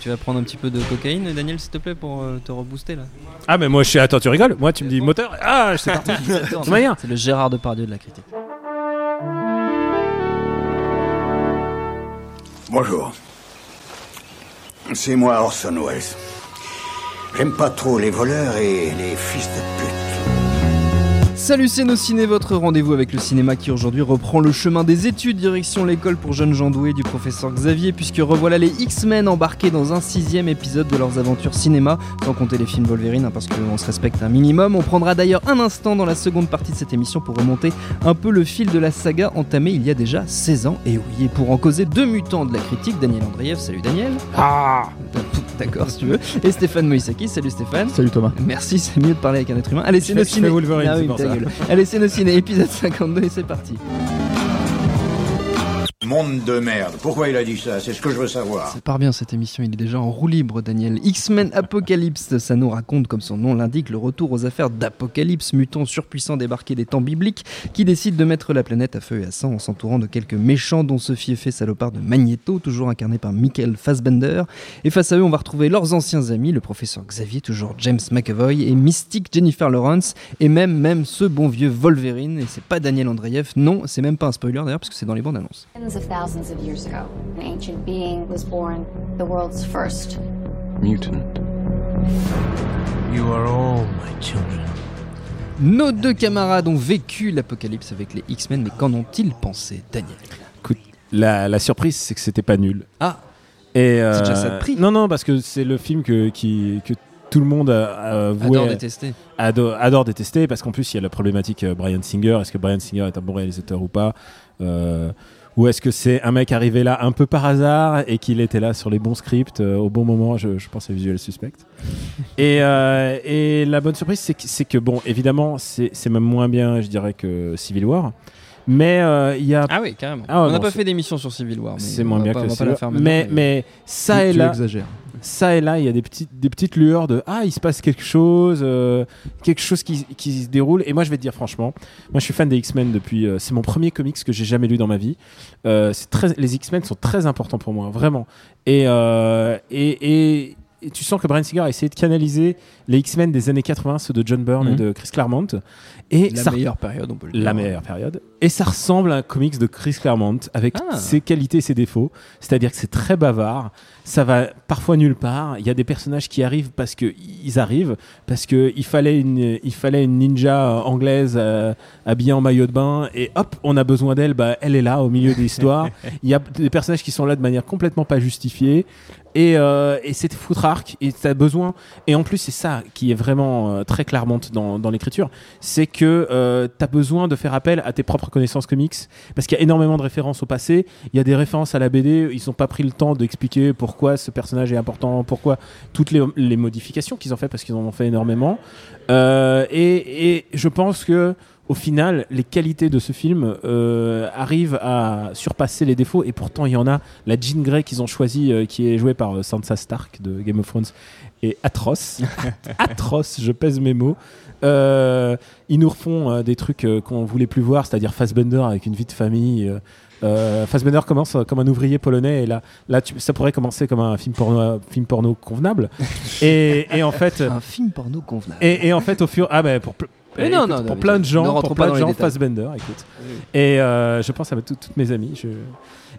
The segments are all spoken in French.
Tu vas prendre un petit peu de cocaïne, Daniel, s'il te plaît, pour euh, te rebooster là. Ah, mais moi je suis. Attends, tu rigoles Moi, tu me dis moteur Ah, c'est parti C'est le Gérard Depardieu de la critique. Bonjour. C'est moi Orson Welles. J'aime pas trop les voleurs et les fils de pute. Salut c'est nos ciné, votre rendez-vous avec le cinéma qui aujourd'hui reprend le chemin des études, direction l'école pour jeunes gens doués du professeur Xavier, puisque revoilà les X-Men embarqués dans un sixième épisode de leurs aventures cinéma, sans compter les films Wolverine, hein, parce qu'on se respecte un minimum. On prendra d'ailleurs un instant dans la seconde partie de cette émission pour remonter un peu le fil de la saga entamée il y a déjà 16 ans, et oui, et pour en causer deux mutants de la critique, Daniel Andreev, salut Daniel. Ah D'accord, si tu veux. Et Stéphane Moïsaki, salut Stéphane. Salut Thomas. Merci, c'est mieux de parler avec un être humain. Allez, c'est je ciné. Wolverine, Allez, c'est nos ciné, épisode 52 et c'est parti. Monde de merde. Pourquoi il a dit ça? C'est ce que je veux savoir. Ça part bien cette émission, il est déjà en roue libre, Daniel. X-Men Apocalypse, ça nous raconte, comme son nom l'indique, le retour aux affaires d'Apocalypse, mutant surpuissant débarqué des temps bibliques, qui décide de mettre la planète à feu et à sang en s'entourant de quelques méchants, dont ce fiefé salopard de Magneto, toujours incarné par Michael Fassbender. Et face à eux, on va retrouver leurs anciens amis, le professeur Xavier, toujours James McAvoy, et Mystique Jennifer Lawrence, et même, même ce bon vieux Wolverine. Et c'est pas Daniel Andreev, non, c'est même pas un spoiler d'ailleurs, parce que c'est dans les bandes annonces. Of thousands of years ago, an ancient being was born, the world's first. mutant. You are all my children. Nos deux camarades ont vécu l'apocalypse avec les X-Men, mais qu'en ont-ils pensé, Daniel? Écoute, la, la surprise, c'est que c'était pas nul. Ah Et, C'est déjà euh, ça de prix. Non, non, parce que c'est le film que, qui, que tout le monde a, a voué- Adore détester. ado- adore détester, parce qu'en plus, il y a la problématique euh, Brian Singer. Est-ce que Brian Singer est un bon réalisateur ou pas? Euh, Ou est-ce que c'est un mec arrivé là un peu par hasard et qu'il était là sur les bons scripts euh, au bon moment Je, je pense à Visual Suspect. et, euh, et la bonne surprise, c'est que, que, bon, évidemment, c'est c'est même moins bien, je dirais, que Civil War. Mais euh, il y a Ah oui, carrément. Ah ouais, on n'a bon, pas fait d'émission sur Civil War. c'est moins bien pas- que Civil War. maintenant, mais, mais ça tu, et tu là, exagères. ça et là, il y a des petites, des petites lueurs de ah, il se passe quelque chose, euh, quelque chose qui, qui se déroule. Et moi, je vais te dire franchement, moi, je suis fan des X-Men depuis. euh, c'est mon premier comics que j'ai jamais lu dans ma vie. Euh, c'est très, les X-Men sont très importants pour moi, vraiment. Et, euh, et, et, et tu sens que Brian Singer a essayé de canaliser les X-Men des années 80, ceux de John Byrne et Mhm. de Chris Claremont. Et La ça meilleure période, on peut le dire. la meilleure période. Et ça ressemble à un comics de Chris Claremont avec Ah. ses qualités et ses défauts. C'est-à-dire que c'est très bavard. Ça va parfois nulle part. Il y a des personnages qui arrivent parce que ils arrivent, parce que il fallait une, il fallait une ninja euh, anglaise euh, habillée en maillot de bain et hop, on a besoin d'elle. Bah, elle est là au milieu de l'histoire. Il y a des personnages qui sont là de manière complètement pas justifiée. Et, euh, c'est foutrarque et t'as besoin. Et en plus c'est ça qui est vraiment euh, très clairement dans, l'écriture. C'est que euh, t'as besoin de faire appel à tes propres connaissances comics. Parce qu'il y a énormément de références au passé. Il y a des références à la BD ils n'ont pas pris le temps d'expliquer pourquoi ce personnage est important pourquoi toutes les, modifications qu'ils ont fait parce qu'ils en ont fait énormément. Euh, et je pense que au final, les qualités de ce film euh, arrivent à surpasser les défauts, et pourtant il y en a. La Jean Grey qu'ils ont choisie, euh, qui est jouée par euh, Sansa Stark de Game of Thrones, est atroce. atroce, je pèse mes mots. Euh, ils nous refont euh, des trucs euh, qu'on voulait plus voir, c'est-à-dire Fassbender avec une vie de famille. euh, euh, Fassbender commence comme un ouvrier polonais et là, là tu- ça pourrait commencer comme un film porno, film porno convenable. et, et en fait, Un film porno convenable. et, et en fait, au fur, ah ben pour, pl- Mais Et non, écoute, non, non, pour plein de gens, pour plein de gens. Fassbender, écoute. Et euh, je pense à toutes, toutes mes amies. Je...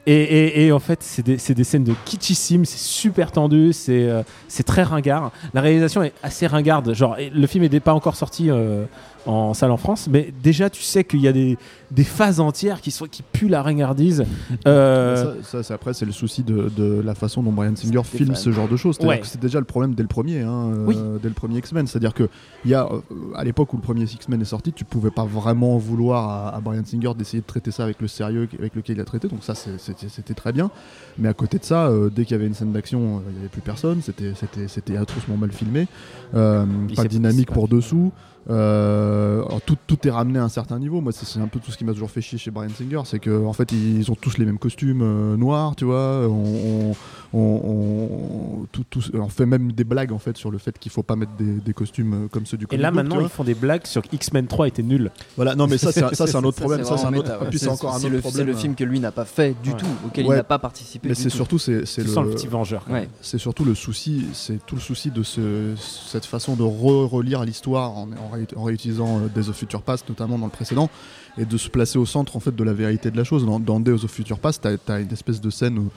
Et, et- et en fait, c'est des, scènes de kitschissime, c'est super tendu, c'est euh, c'est très ringard. La réalisation est assez ringarde. Genre, le film n'est pas encore sorti euh, en salle en France, mais déjà, tu sais qu'il y a des, des phases entières qui, sont, qui puent la ringardise. Euh, Ça, après, c'est le souci de, de la façon dont Brian Singer filme fan. ce genre de choses. Ouais. c'est déjà le problème dès le premier, hein, euh, dès le premier X-Men. C'est-à-dire que il y a, euh, à l'époque où le premier X-Men est sorti, tu pouvais pas vraiment vouloir à, à Brian Singer d'essayer de traiter ça avec le sérieux avec lequel il a traité. Donc ça, c'était très bien. Mais à côté de ça, euh, dès qu'il y avait une scène d'action, euh, il y avait plus personne. C'était atrocement mal filmé. Euh, pas de dynamique pour dessous. Euh, tout, tout est ramené à un certain niveau. Moi, c'est un peu tout ce qui m'a toujours fait chier chez Brian Singer, c'est que en fait, ils ont tous les mêmes costumes euh, noirs, tu vois. On, on- on- tout- tout- on fait même des blagues en fait sur le fait qu'il faut pas mettre des, des costumes euh, comme ceux du et comic là, book, maintenant, ils font des blagues sur que X-Men 3 était nul. Voilà, non, mais ça, c'est un- ça, c'est un autre problème. Ça, c'est un autre. méta, ouais. Puis c'est encore un C'est autre le- problème. C'est le film que lui n'a pas fait du Ouais. tout, auquel Ouais. il n'a pas participé. Mais du c'est tout. surtout, c'est c'est Tu le. sens le petit vengeur. Ouais. C'est surtout le souci, c'est tout le souci de ce, cette façon de re- relire l'histoire en, en ré- en réutilisant euh, Days of Future Past, notamment dans le précédent, et de se placer au centre en fait de la vérité de la chose. Dans, dans Days of Future Past, t'as as une espèce de scène où,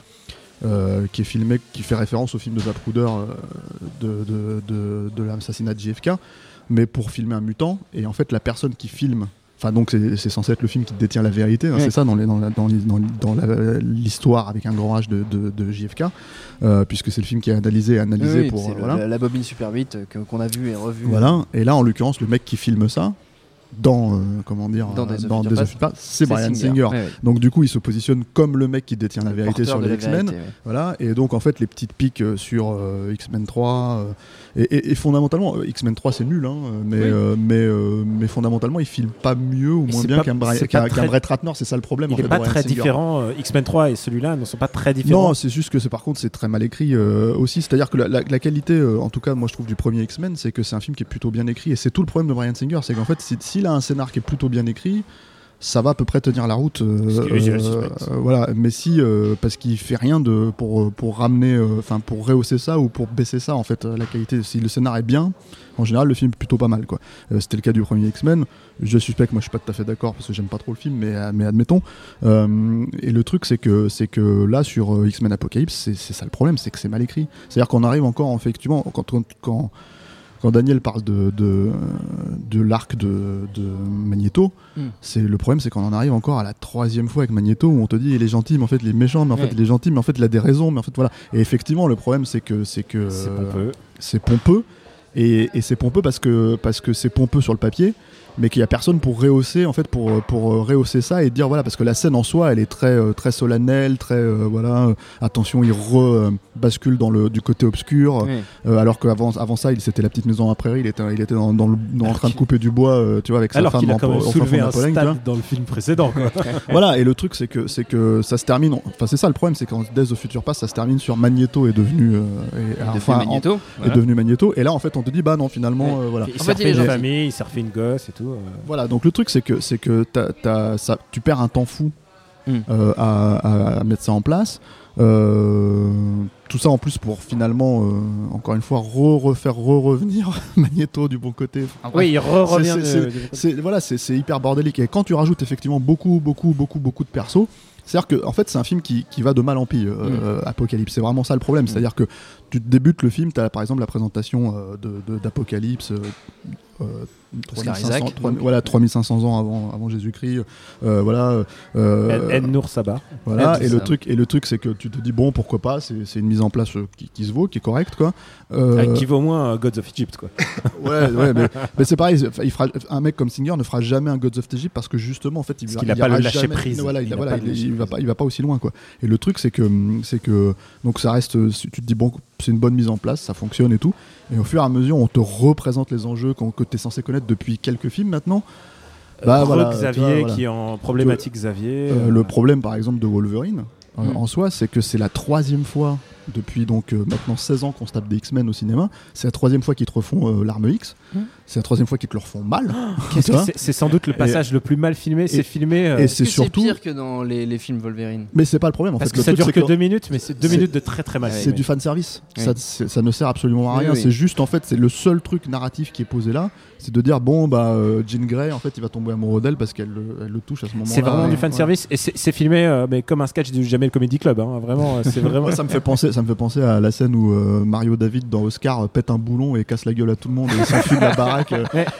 euh, qui est filmée, qui fait référence au film de Zapruder euh, de, de, de, de l'assassinat de JFK, mais pour filmer un mutant. Et en fait, la personne qui filme Enfin, donc c'est censé être le film qui détient la vérité, hein, Ouais. c'est ça dans les- dans la- dans les- dans- l'histoire avec un grand H de, de- JFK, euh, puisque c'est le film qui est analysé, analysé Oui, pour voilà. la, la bobine Super 8 que- qu'on a vu et revu. Voilà. Et là, en l'occurrence, le mec qui filme ça dans euh, comment dire Dans euh, Days of Future Future c'est Brian Singer. Ouais, ouais. Donc du coup, il se positionne comme le mec qui détient la vérité sur les X-Men. ouais. Voilà, et donc en fait les petites piques euh, sur euh, X-Men 3 euh, et, et- et fondamentalement euh, X-Men 3 c'est nul hein, mais, Oui. euh, mais, euh, mais fondamentalement il filme pas mieux ou moins bien qu'un très- Brett Ratner c'est ça le problème Il n'est pas très Singer. différent. euh, X-Men 3 et celui-là ne sont pas très différents. Non, c'est juste que c'est par contre c'est très mal écrit euh, aussi. C'est-à-dire que la, la- la qualité, euh, en tout cas moi je trouve du premier X-Men, c'est que c'est un film qui est plutôt bien écrit et c'est tout le problème de Brian Singer, c'est qu'en fait si- s'il a un scénar qui est plutôt bien écrit, ça va à peu près tenir la route. euh, euh, euh, voilà, mais si euh, parce qu'il fait rien de pour pour ramener, enfin pour rehausser ça ou pour baisser ça en fait la qualité. Si le scénar est bien, en général le film est plutôt pas mal quoi. C'était le cas du premier X-Men. Je suspecte, moi je suis pas tout à fait d'accord parce que j'aime pas trop le film, mais, mais admettons. Et le truc c'est que c'est que là sur X-Men Apocalypse, c'est c'est ça le problème, c'est que c'est mal écrit. C'est-à-dire qu'on arrive encore effectivement quand quand, quand quand Daniel parle de, de, de l'arc de, de Magneto, Mm. c'est le problème, c'est qu'on en arrive encore à la troisième fois avec Magneto où on te dit il est gentil, mais en fait il est méchant, mais en Ouais. fait il est gentil, mais en fait il a des raisons, mais en fait voilà. Et effectivement, le problème c'est que c'est que C'est pompeux. c'est pompeux et, et c'est pompeux parce que parce que c'est pompeux sur le papier mais qu'il y a personne pour rehausser en fait pour pour euh, rehausser ça et dire voilà parce que la scène en soi elle est très euh, très solennelle très euh, voilà euh, attention il re euh, bascule dans le du côté obscur euh, alors qu'avant avant ça il c'était la petite maison à prairie il était il était dans, dans le- dans- en train de couper du bois euh, tu vois avec sa Alors femme qu'il a en- quand même soulevé un Pologne, dans le film précédent. Quoi. Voilà, et le truc c'est que c'est que ça se termine. Enfin, c'est ça le problème, c'est qu'en Days of Future Past, ça se termine sur Magneto est devenu euh, et- Il enfin, Magneto. en- Voilà. est devenu Magneto. Et là, en fait, on te dit bah non, finalement, euh, voilà. Il s'est fait, il refait une famille, il s'est refait une gosse et tout. Euh. Voilà, donc le truc c'est que c'est que ça, tu perds un temps fou Mm. euh, à, mettre ça en place. Euh, tout ça en plus pour finalement, encore une fois, re refaire re revenir Magneto du bon côté. Enfin, Oui, il re- C'est- revient. c'est- de- de- c'est voilà, c'est hyper bordélique. Et quand tu rajoutes effectivement beaucoup, beaucoup, beaucoup, beaucoup de persos, c'est-à-dire que en fait c'est un film qui, qui va de mal en pire. euh, Apocalypse, c'est vraiment ça le problème. C'est-à-dire que tu débutes le film, tu as par exemple la présentation euh, de- de- d'Apocalypse. Oscar 3500 Isaac, trois- donc. voilà 3500 ans avant, avant Jésus-Christ euh, voilà euh, Ed Nour Saba. voilà Ed et le truc et le truc c'est que tu te dis bon pourquoi pas c'est c'est une mise en place euh, qui, qui se vaut qui est correcte quoi Euh, Avec qui vaut au moins euh, Gods of Egypt. Quoi. Ouais, ouais, mais, mais c'est pareil. Il fera, un mec comme Singer ne fera jamais un Gods of Egypt parce que justement, en fait, il, va- qu'il a il pas le lâcher jamais- prise. Voilà, il, Il a- voilà, il- il va prise. pas, il va pas aussi loin, quoi. Et le truc, c'est que, c'est que, donc ça reste. Tu te dis bon, c'est une bonne mise en place, ça fonctionne et tout. Et au fur et à mesure, on te représente les enjeux qu'on- que tu es censé connaître depuis quelques films maintenant. Bah, voilà, tu Xavier vois, voilà. qui est en problématique Xavier. Euh, euh, le problème, par exemple, de Wolverine, euh, Mm. en soi, c'est que c'est la troisième fois depuis donc euh, maintenant 16 ans qu'on se tape des X-Men au cinéma. C'est la troisième fois qu'ils te refont euh, l'arme X. Mmh. C'est la troisième fois qu'ils te le refont mal. C'est sans doute le passage le plus mal filmé. C'est filmé. euh, et c'est que surtout. pire que dans les, les films Wolverine? Mais c'est pas le problème. En parce fait, que le ça truc, dure que deux minutes, mais c'est deux minutes de très très mal C'est du fan service. Oui. Ça, ne sert absolument à rien. oui. C'est juste en fait, c'est le seul truc narratif qui est posé là, c'est de dire bon bah euh, Jean Grey en fait il va tomber amoureux d'elle parce qu'elle le, touche à ce moment-là. C'est vraiment du fan service et c'est filmé euh, mais comme un sketch du Jamel Comedy Club. hein. Vraiment, euh, c'est vraiment. Ça me fait penser, ça me fait penser à la scène où euh, Mario David dans Oscar pète un boulon et casse la gueule à tout le monde et s'enfuit de la baraque.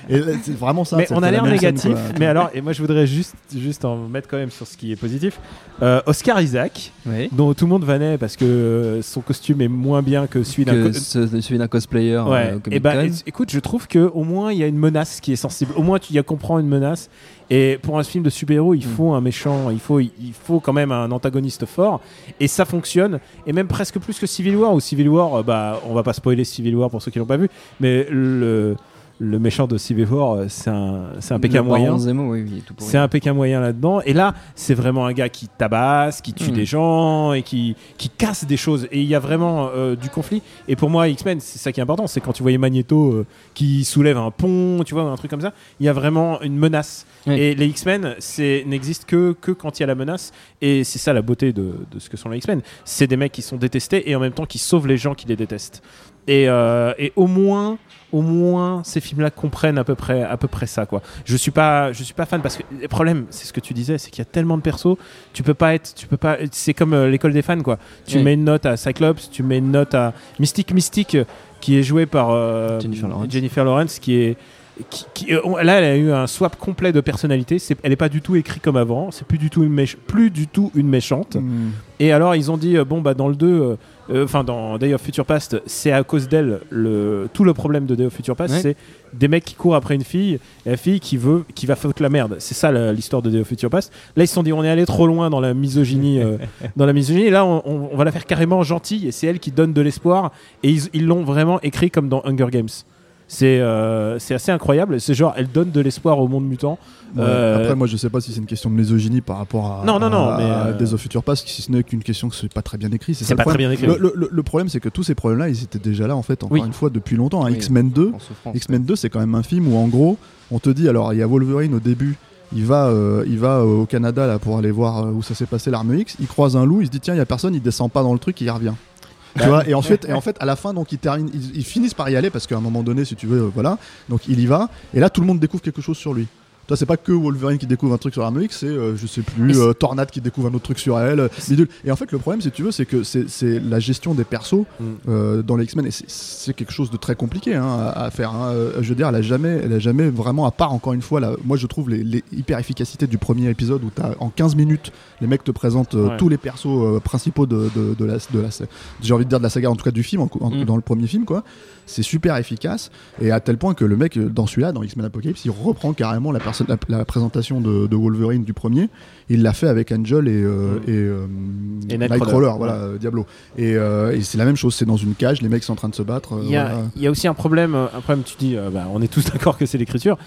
Et c'est vraiment ça. mais on a l'air négatif. quoi. mais alors, et moi je voudrais juste, juste en mettre quand même sur ce qui est positif. Euh, Oscar Isaac, Oui. dont tout le monde vannait parce que euh, son costume est moins bien que celui d'un. Co- ce- cosplayer euh, Ouais. Et Comic-Con. bah, é- écoute, je trouve que au moins il y a une menace qui est sensible. Au moins tu y a comprend une menace. Et pour un film de super-héros, il Mm. faut un méchant, il faut, il faut quand même un antagoniste fort. Et ça fonctionne. Et même presque plus que Civil War. Ou Civil War, bah, on va pas spoiler Civil War pour ceux qui l'ont pas vu, mais le, le méchant de Civil War, euh, c'est un, c'est un Pékin moyen. Oui, oui. C'est un Pékin moyen là-dedans. Et là, c'est vraiment un gars qui tabasse, qui tue Mm. des gens et qui, qui casse des choses. Et il y a vraiment euh, du conflit. Et pour moi, X-Men, c'est ça qui est important. C'est quand tu voyais Magneto euh, qui soulève un pont, tu vois, un truc comme ça. Il y a vraiment une menace. Oui. Et les X-Men, c'est n'existent que, que quand il y a la menace. Et c'est ça la beauté de, de ce que sont les X-Men. C'est des mecs qui sont détestés et en même temps qui sauvent les gens qui les détestent. Et, euh, et au moins, au moins, ces films-là comprennent à peu près, à peu près ça, quoi. Je suis pas, je suis pas fan parce que le problème, c'est ce que tu disais, c'est qu'il y a tellement de persos, tu peux pas être, tu peux pas, c'est comme euh, l'école des fans, quoi. Tu Oui. mets une note à Cyclops, tu mets une note à Mystique Mystique, qui est joué par euh, Jennifer Lawrence. Jennifer Lawrence, qui est qui, qui- euh, là, elle a eu un swap complet de personnalité. Elle est pas du tout écrite comme avant. C'est plus du tout une méch- plus du tout une méchante. Mm. Et alors, ils ont dit, euh, bon, bah, dans le 2, euh, euh, enfin, dans Day of Future Past, c'est à cause d'elle, le, tout le problème de Day of Future Past, Ouais. c'est des mecs qui courent après une fille, et la fille qui veut, qui va foutre la merde. C'est ça l'histoire de Day of Future Past. Là, ils se sont dit, on est allé trop loin dans la misogynie, euh, dans la misogynie, et là, on, on- on va la faire carrément gentille, et c'est elle qui donne de l'espoir, et ils ils l'ont vraiment écrit comme dans Hunger Games. C'est euh, c'est assez incroyable. C'est genre, elle donne de l'espoir au monde mutant. Ouais. Euh, Après, moi, je sais pas si c'est une question de misogynie par rapport à, Non, non, non, à- mais, à euh, Days of Future Past, si ce n'est qu'une question que c'est pas très bien écrit. C'est pas très bien écrit, Le, le- le problème, c'est que tous ces problèmes-là, ils étaient déjà là, en fait, encore Oui. une fois, depuis longtemps. hein. Oui. X-Men 2, En souffrance. X-Men 2, c'est quand même un film où, en gros, on te dit, alors, il y a Wolverine au début. Il va, euh, il va euh, au Canada là pour aller voir euh, où ça s'est passé l'arme X. Il croise un loup, il se dit tiens il y a personne, il descend pas dans le truc, il y revient. Tu vois, et en fait, et en fait, à la fin, donc ils terminent, ils, ils finissent par y aller parce qu'à un moment donné, si tu veux, euh, voilà. Donc il y va, et là tout le monde découvre quelque chose sur lui. Toi, c'est pas que Wolverine qui découvre un truc sur l'arme X, c'est euh, je sais plus, euh, Tornade qui découvre un autre truc sur elle. euh. Et en fait, le problème, si tu veux, c'est que c'est la gestion des persos Mm. euh, dans les X-Men, et c'est- quelque chose de très compliqué hein, à, à faire. hein. Je veux dire, elle a jamais, elle a jamais vraiment, à part encore une fois, moi je trouve les, les hyper efficacités du premier épisode où t'as en 15 minutes, les mecs te présentent Ouais. tous les persos principaux de, de, de la, de la, j'ai envie de dire de la saga, en tout cas du film, en- en- Mm. dans le premier film, quoi. C'est super efficace, et à tel point que le mec, dans celui-là, dans X-Men Apocalypse, il reprend carrément la, perso- la, la présentation de, de Wolverine du premier. Il l'a fait avec Angel et, euh, Mm. et, euh, Et Nightcrawler. Voilà, euh, Diablo. Et, euh, et c'est la même chose, c'est dans une cage, les mecs sont en train de se battre. euh, Il y, a, voilà. il y a aussi un problème, euh, un problème tu dis, euh, bah, on est tous d'accord que c'est l'écriture.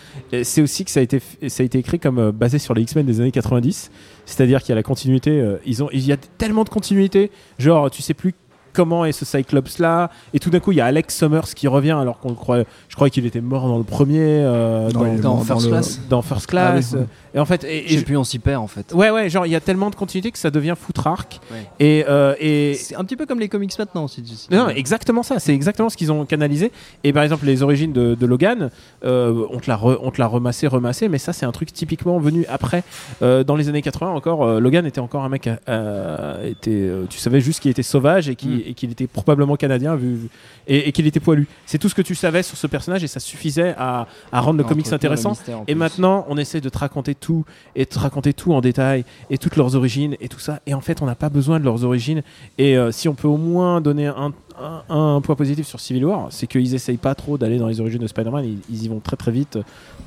C'est aussi que ça a été, ça a été écrit comme euh, basé sur les X-Men des années 90. C'est-à-dire qu'il y a la continuité. euh, ils ont, il y a tellement de continuité. Genre, tu sais plus comment est ce Cyclops là. Et tout d'un coup, il y a Alex Summers qui revient alors qu'on le croyait. Je crois qu'il était mort dans le premier. euh, Non, dans, First le- Class. dans First Class. Ah oui. Et en fait, et, et Je plus, on s'y perd en fait. ouais, ouais, genre il y a tellement de continuité que ça devient foutrarque. Ouais. Et, euh, et, C'est un petit peu comme les comics maintenant. Si, tu- si- non, exactement ça. C'est exactement ce qu'ils ont canalisé. Et par exemple, les origines de, de Logan, euh, on te l'a re- on te l'a remassé, remassé, mais ça, c'est un truc typiquement venu après. Euh, dans les années 80, encore, euh, Logan était encore un mec. euh, était, euh, tu savais juste qu'il était sauvage et qu'il Mm. Et qu'il était probablement canadien vu, vu- et, et qu'il était poilu. C'est tout ce que tu savais sur ce personnage et ça suffisait à, à rendre le comics intéressant. mystère, Et plus. maintenant, on essaie de te raconter tout et de te raconter tout en détail et toutes leurs origines et tout ça. Et en fait, on n'a pas besoin de leurs origines. Et euh, si on peut au moins donner un, un, un point positif sur Civil War, c'est qu'ils essayent pas trop d'aller dans les origines de Spider-Man. Ils, ils y vont très très vite.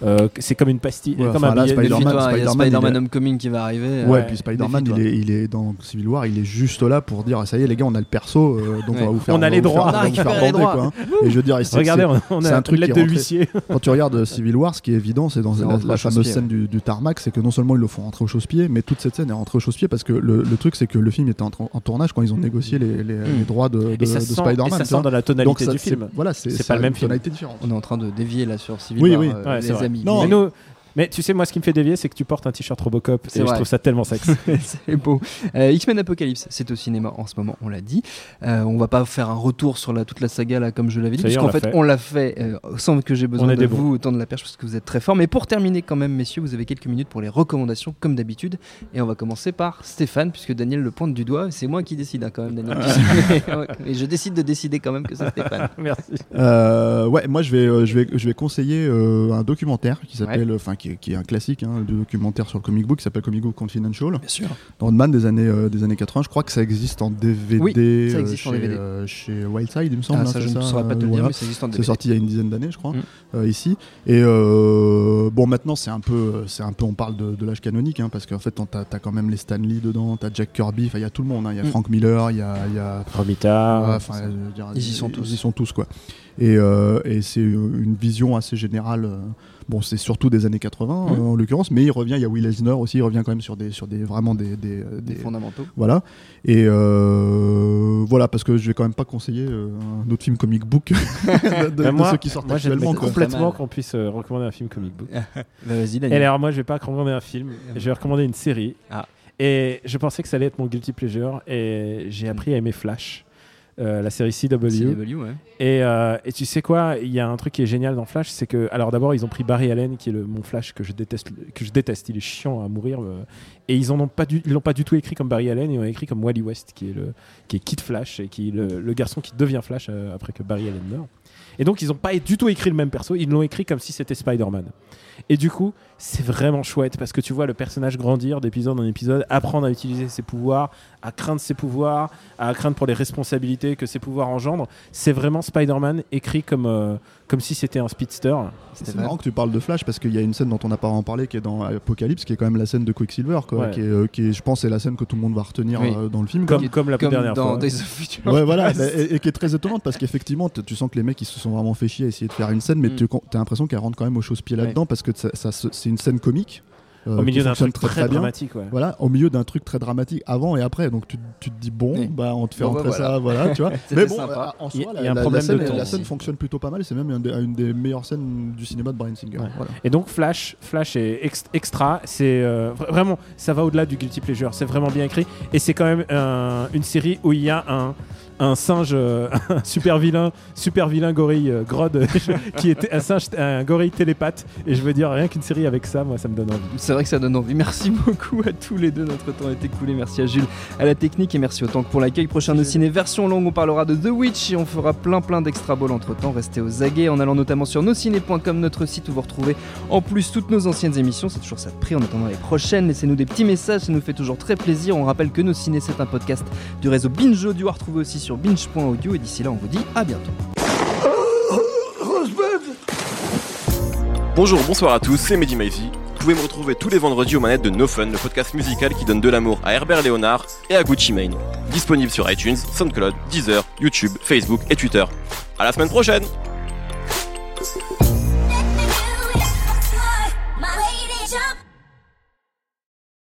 Euh, c'est comme une pastille, Ouais, comme un là, billet- Spider-Man, Méfie-toi, il y a Spider-Man, Spider-Man est- Homecoming qui va arriver. Ouais, euh, puis Spider-Man, il est, il est dans Civil War, il est juste là pour dire ça y est les gars, on a le perso, euh, donc Ouais. on va vous faire On a les droits. on faire bander, droits. quoi, hein. Et je veux dire, Regardez, on, a un une truc de l'huissier. quand tu regardes Civil War, ce qui est évident, c'est dans la, fameuse scène du, tarmac, c'est que non seulement ils le font rentrer au chausse-pied, mais toute cette scène est rentrée au chausse-pied parce que le, truc, c'est que le film était en, tournage quand ils ont négocié les, les droits de, sent, et Spider-Man. ça sent dans la Donc tonalité ça, du film. Voilà, c'est pas le même film. tonalité différente. On est en train de dévier là sur Civil Oui, War, oui. euh, Ouais, c'est les vrai. amis. Non, Mais, Mais- nous- mais tu sais, moi, ce qui me fait dévier, c'est que tu portes un t-shirt Robocop et je trouve ça tellement sexe. c'est beau. Euh, X-Men Apocalypse, c'est au cinéma en ce moment, on l'a dit. Euh, on va pas faire un retour sur la, toute la saga là, comme je l'avais dit, puisqu'en fait, fait. on l'a fait euh, sans que j'ai besoin de vous autant de la perche parce que vous êtes très fort. Mais pour terminer quand même, messieurs, vous avez quelques minutes pour les recommandations comme d'habitude. Et on va commencer par Stéphane, puisque Daniel le pointe du doigt. C'est moi qui décide hein, quand même, Daniel. Et je décide de décider quand même que c'est Stéphane. Merci. Euh, ouais, moi je vais, euh, je vais, je vais conseiller euh, un documentaire qui s'appelle, enfin qui, qui est un classique, hein, de documentaire sur le comic book, qui s'appelle Comic Book Confidential. Bien sûr. Rodman des années, euh, des années 80. Je crois que ça existe en DVD, Oui, ça existe euh, en chez, DVD. euh, chez Wildside, il me semble. Ah, hein, ça, c'est je ne saurais pas te le euh, dire, voilà. mais ça existe en C'est DVD. sorti il y a une dizaine d'années, je crois, Mm. euh, ici. Et euh, bon, maintenant c'est un peu, c'est un peu, on parle de, de l'âge canonique, hein, parce qu'en fait, t'as as quand même les Stan Lee dedans, t'as Jack Kirby, enfin il y a tout le monde, hein. il y a Mm. Frank Miller, il y a, il y a. Ouais, Ils y sont tous. Ils y sont tous, quoi. Et, euh, et c'est une vision assez générale. euh, Bon, c'est surtout des années 80 Mhm. euh, en l'occurrence, mais il revient. Il y a Will Eisner aussi. Il revient quand même sur des, sur des vraiment des, des, Des des- fondamentaux. voilà. Et euh, voilà, parce que je vais quand même pas conseiller un autre film comic book de, de- Bah, de moi, ceux qui sortent moi, actuellement. complètement qu'on puisse euh, recommander un film comic book. Bah, Vas-y, Et Daniel. alors, moi, je vais pas recommander un film, je vais recommander une série. Ah. Et je pensais que ça allait être mon guilty pleasure, et j'ai appris à aimer Flash, euh, la série CW. CW, ouais. Et, euh, et tu sais quoi, il y a un truc qui est génial dans Flash, c'est que, alors d'abord, ils ont pris Barry Allen, qui est le, mon Flash que je déteste, que je déteste. Il est chiant à mourir. euh, et ils en ont pas du, ils l'ont pas du tout écrit comme Barry Allen, ils l'ont écrit comme Wally West, qui est le, qui est Kid Flash et qui est le, le garçon qui devient Flash après que Barry Allen meurt. Et donc, ils n'ont pas du tout écrit le même perso, ils l'ont écrit comme si c'était Spider-Man. Et du coup, c'est vraiment chouette parce que tu vois le personnage grandir d'épisode en épisode, apprendre à utiliser ses pouvoirs, à craindre ses pouvoirs, à craindre pour les responsabilités que ses pouvoirs engendrent. C'est vraiment Spider-Man écrit comme, euh, comme si c'était un speedster. C'est marrant que tu parles de Flash parce qu'il y a une scène dont on n'a pas en parlé qui est dans Apocalypse, qui est quand même la scène de Quicksilver, quoi, Ouais. qui, est, euh, qui est, je pense, c'est la scène que tout le monde va retenir Oui. euh, dans le film. Comme, comme la Comme dernière dans fois. Days of Future Ouais, voilà, et, et qui est très étonnante parce qu'effectivement, tu sens que les mecs ils se sont vraiment fait chier à essayer de faire une scène, mais Mm. tu as l'impression qu'elle rentre quand même au chausse-pied là-dedans parce que ça, ça se- c'est une scène comique. euh, Au milieu d'un truc très, dramatique. Ouais. Voilà, au milieu d'un truc très dramatique avant et après. Donc tu, tu te dis, bon, Oui. bah, on te fait Bon, bah, rentrer ça, voilà, tu vois. Mais bon, sympa. euh, en Il y a- soi, y a la, un la- problème la scène, de temps la scène fonctionne plutôt pas mal. C'est même une des, une des meilleures scènes du cinéma de Brian Singer. Ouais. Voilà. Et donc Flash, Flash est ex- extra. C'est euh, vra- vraiment, ça va au-delà du guilty pleasure. C'est vraiment bien écrit et c'est quand même un- une série où il y a un un singe, euh, un super vilain, super vilain gorille euh, Grod, euh, qui était un singe, un gorille télépathe. Et je veux dire, rien qu'une série avec ça, moi, ça me donne envie. C'est vrai que ça donne envie. Merci beaucoup à tous les deux. Notre temps est écoulé. Merci à Jules, à la technique et merci autant que pour l'accueil. Prochain de ciné version longue, on parlera de The Witch et on fera plein plein d'extra balls entre temps. Restez aux aguets en allant notamment sur nosciné.com, notre site où vous retrouvez en plus toutes nos anciennes émissions. C'est toujours ça de prix en attendant les prochaines. Laissez-nous des petits messages, ça nous fait toujours très plaisir. On rappelle que Nos Ciné, c'est un podcast du réseau Binge Audio à retrouver aussi binge.audio. Et d'ici là, on vous dit à bientôt. Bonjour, bonsoir à tous, c'est Mehdi Maizy. Vous pouvez me retrouver tous les vendredis aux manettes de No Fun, le podcast musical qui donne de l'amour à Herbert Léonard et à Gucci Mane. Disponible sur iTunes, SoundCloud, Deezer, YouTube, Facebook et Twitter. À la semaine prochaine